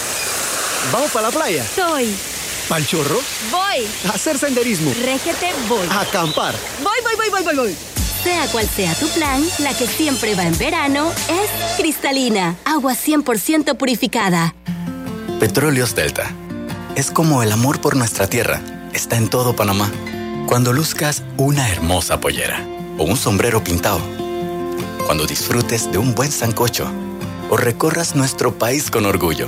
¿Vamos para la playa? Soy. ¿Pal chorro? Voy. ¿A hacer senderismo? Régete, voy. ¿A acampar? Voy, voy, voy, voy, voy, voy. Sea cual sea tu plan, la que siempre va en verano es cristalina, agua 100% purificada. Petróleos Delta. Es como el amor por nuestra tierra. Está en todo Panamá. Cuando luzcas una hermosa pollera o un sombrero pintado. Cuando disfrutes de un buen sancocho o recorras nuestro país con orgullo.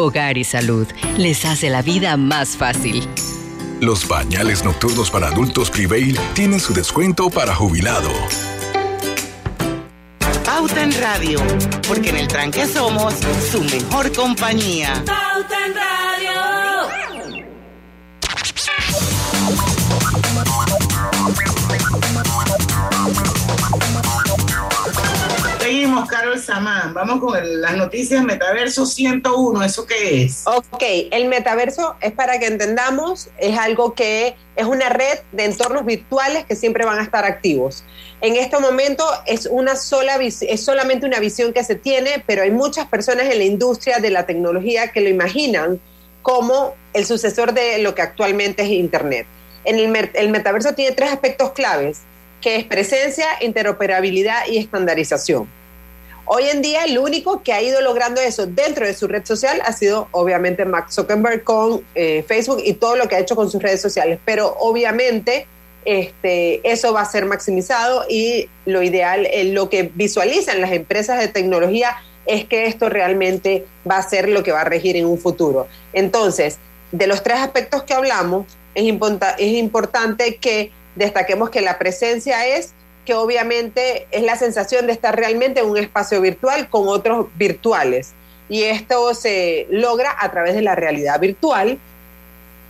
Hogar y Salud les hace la vida más fácil. Los pañales nocturnos para adultos Prevail tienen su descuento para jubilado. Pauta en Radio, porque en el tranque somos su mejor compañía. Pauta en Radio. Seguimos, Carol Samán. Vamos con el- las noticias Metaverso 101. ¿Eso qué es? Ok, el metaverso es para que entendamos, es algo que es una red de entornos virtuales que siempre van a estar activos. En este momento es una sola es solamente una visión que se tiene, pero hay muchas personas en la industria de la tecnología que lo imaginan como el sucesor de lo que actualmente es Internet. En el, el metaverso tiene tres aspectos claves, que es presencia, interoperabilidad y estandarización. Hoy en día el único que ha ido logrando eso dentro de su red social ha sido obviamente Mark Zuckerberg con eh, Facebook y todo lo que ha hecho con sus redes sociales. Pero obviamente este, eso va a ser maximizado y lo ideal, eh, lo que visualizan las empresas de tecnología es que esto realmente va a ser lo que va a regir en un futuro. Entonces, de los tres aspectos que hablamos, es, es importante que destaquemos que la presencia es que obviamente es la sensación de estar realmente en un espacio virtual con otros virtuales. Y esto se logra a través de la realidad virtual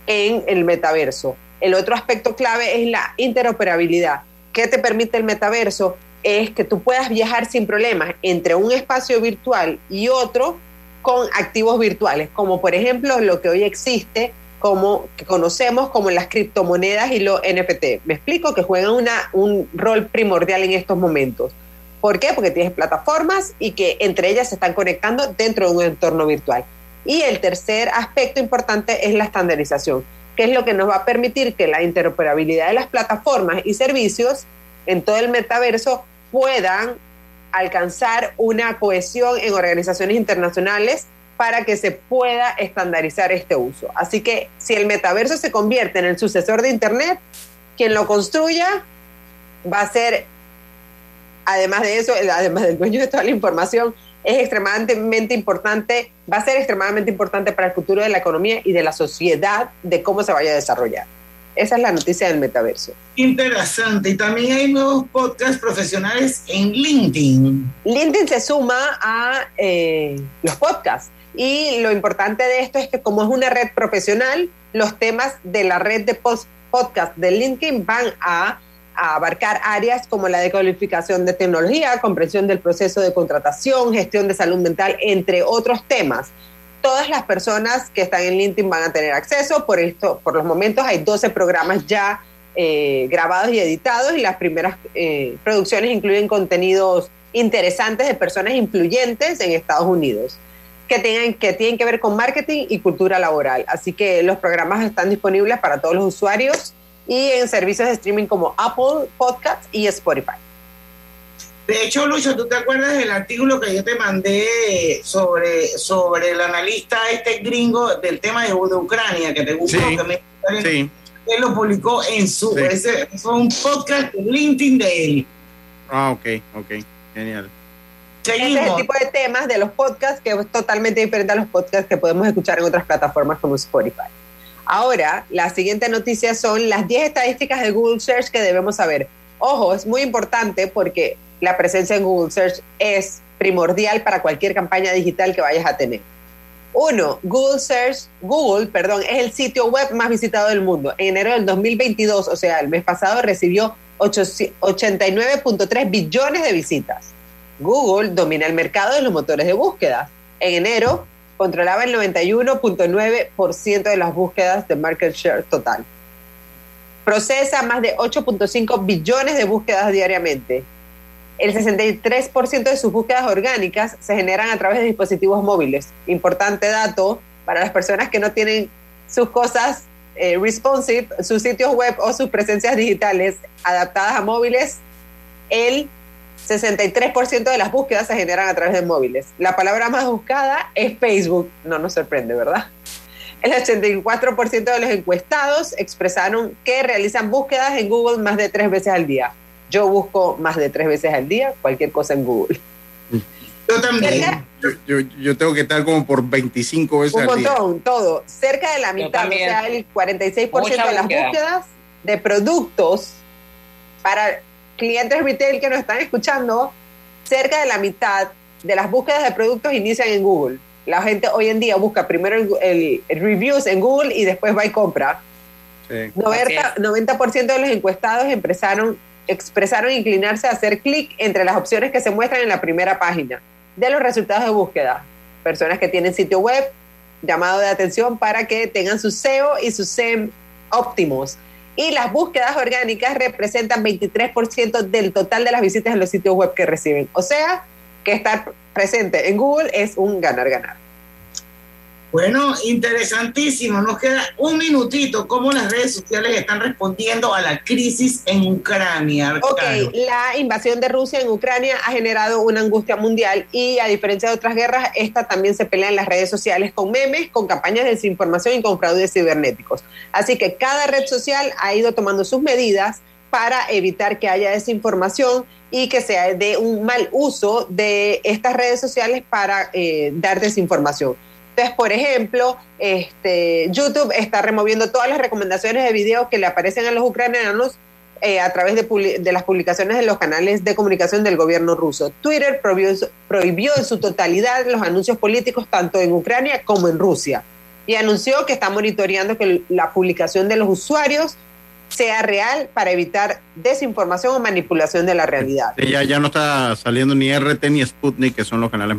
en el metaverso. El otro aspecto clave es la interoperabilidad. ¿Qué te permite el metaverso? Es que tú puedas viajar sin problemas entre un espacio virtual y otro con activos virtuales, como por ejemplo lo que hoy existe como que conocemos como las criptomonedas y los NFT. Me explico que juegan una, un rol primordial en estos momentos. ¿Por qué? Porque tienes plataformas y que entre ellas se están conectando dentro de un entorno virtual. Y el tercer aspecto importante es la estandarización que es lo que nos va a permitir que la interoperabilidad de las plataformas y servicios en todo el metaverso puedan alcanzar una cohesión en organizaciones internacionales para que se pueda estandarizar este uso. Así que si el metaverso se convierte en el sucesor de Internet, quien lo construya va a ser, además de eso, además del dueño de toda la información, es extremadamente importante, va a ser extremadamente importante para el futuro de la economía y de la sociedad, de cómo se vaya a desarrollar. Esa es la noticia del metaverso. Interesante. Y también hay nuevos podcasts profesionales en LinkedIn. LinkedIn se suma a eh, los podcasts. Y lo importante de esto es que como es una red profesional, los temas de la red de podcast de LinkedIn van a abarcar áreas como la decodificación de tecnología, comprensión del proceso de contratación, gestión de salud mental, entre otros temas. Todas las personas que están en LinkedIn van a tener acceso. Por esto, por los momentos hay 12 programas ya eh, grabados y editados y las primeras eh, producciones incluyen contenidos interesantes de personas influyentes en Estados Unidos que, tengan, que tienen que ver con marketing y cultura laboral. Así que los programas están disponibles para todos los usuarios y en servicios de streaming como Apple Podcasts y Spotify. De hecho, Lucho, ¿tú te acuerdas del artículo que yo te mandé sobre, sobre el analista este gringo del tema de, Ucrania, que te gustó? Sí, Él lo publicó en su... Ese, fue un podcast de LinkedIn de él. Ah, ok, ok. Genial. Seguimos. Este es el tipo de temas de los podcasts que es totalmente diferente a los podcasts que podemos escuchar en otras plataformas como Spotify. Ahora, la siguiente noticia son las 10 estadísticas de Google Search que debemos saber. Ojo, es muy importante porque la presencia en Google Search es primordial para cualquier campaña digital que vayas a tener. Uno, Google Search, Google, perdón, es el sitio web más visitado del mundo. En enero del 2022, o sea, el mes pasado, recibió 89.3 billones de visitas. Google domina el mercado de los motores de búsqueda. En enero, controlaba el 91.9% de las búsquedas de market share total. Procesa más de 8.5 billones de búsquedas diariamente. El 63% de sus búsquedas orgánicas se generan a través de dispositivos móviles. Importante dato para las personas que no tienen sus cosas eh, responsive, sus sitios web o sus presencias digitales adaptadas a móviles. El 63% de las búsquedas se generan a través de móviles. La palabra más buscada es Facebook. No nos sorprende, ¿verdad? El 84% de los encuestados expresaron que realizan búsquedas en Google más de tres veces al día. Yo busco más de tres veces al día cualquier cosa en Google. Yo también. Yo, tengo que estar como por 25 veces al día. Un montón, todo. Cerca de la mitad, o sea, el 46% de las búsquedas de productos para clientes retail que nos están escuchando, cerca de la mitad de las búsquedas de productos inician en Google. La gente hoy en día busca primero el, reviews en Google y después va y compra. 90%, de los encuestados empezaron, expresaron inclinarse a hacer clic entre las opciones que se muestran en la primera página de los resultados de búsqueda. Personas que tienen sitio web, llamado de atención para que tengan su SEO y su SEM óptimos y las búsquedas orgánicas representan 23% del total de las visitas en los sitios web que reciben. O sea, que estar presente en Google es un ganar-ganar. Bueno, interesantísimo. Nos queda un minutito. ¿Cómo las redes sociales están respondiendo a la crisis en Ucrania? Ok, la invasión de Rusia en Ucrania ha generado una angustia mundial y a diferencia de otras guerras, esta también se pelea en las redes sociales con memes, con campañas de desinformación y con fraudes cibernéticos. Así que cada red social ha ido tomando sus medidas para evitar que haya desinformación y que sea de un mal uso de estas redes sociales para eh, dar desinformación. Entonces, por ejemplo, este, YouTube está removiendo todas las recomendaciones de videos que le aparecen a los ucranianos eh, a través de, de, las publicaciones en los canales de comunicación del gobierno ruso. Twitter prohibió, en su totalidad los anuncios políticos tanto en Ucrania como en Rusia y anunció que está monitoreando que la publicación de los usuarios sea real para evitar desinformación o manipulación de la realidad. Ya, ya no está saliendo ni RT ni Sputnik, que son los canales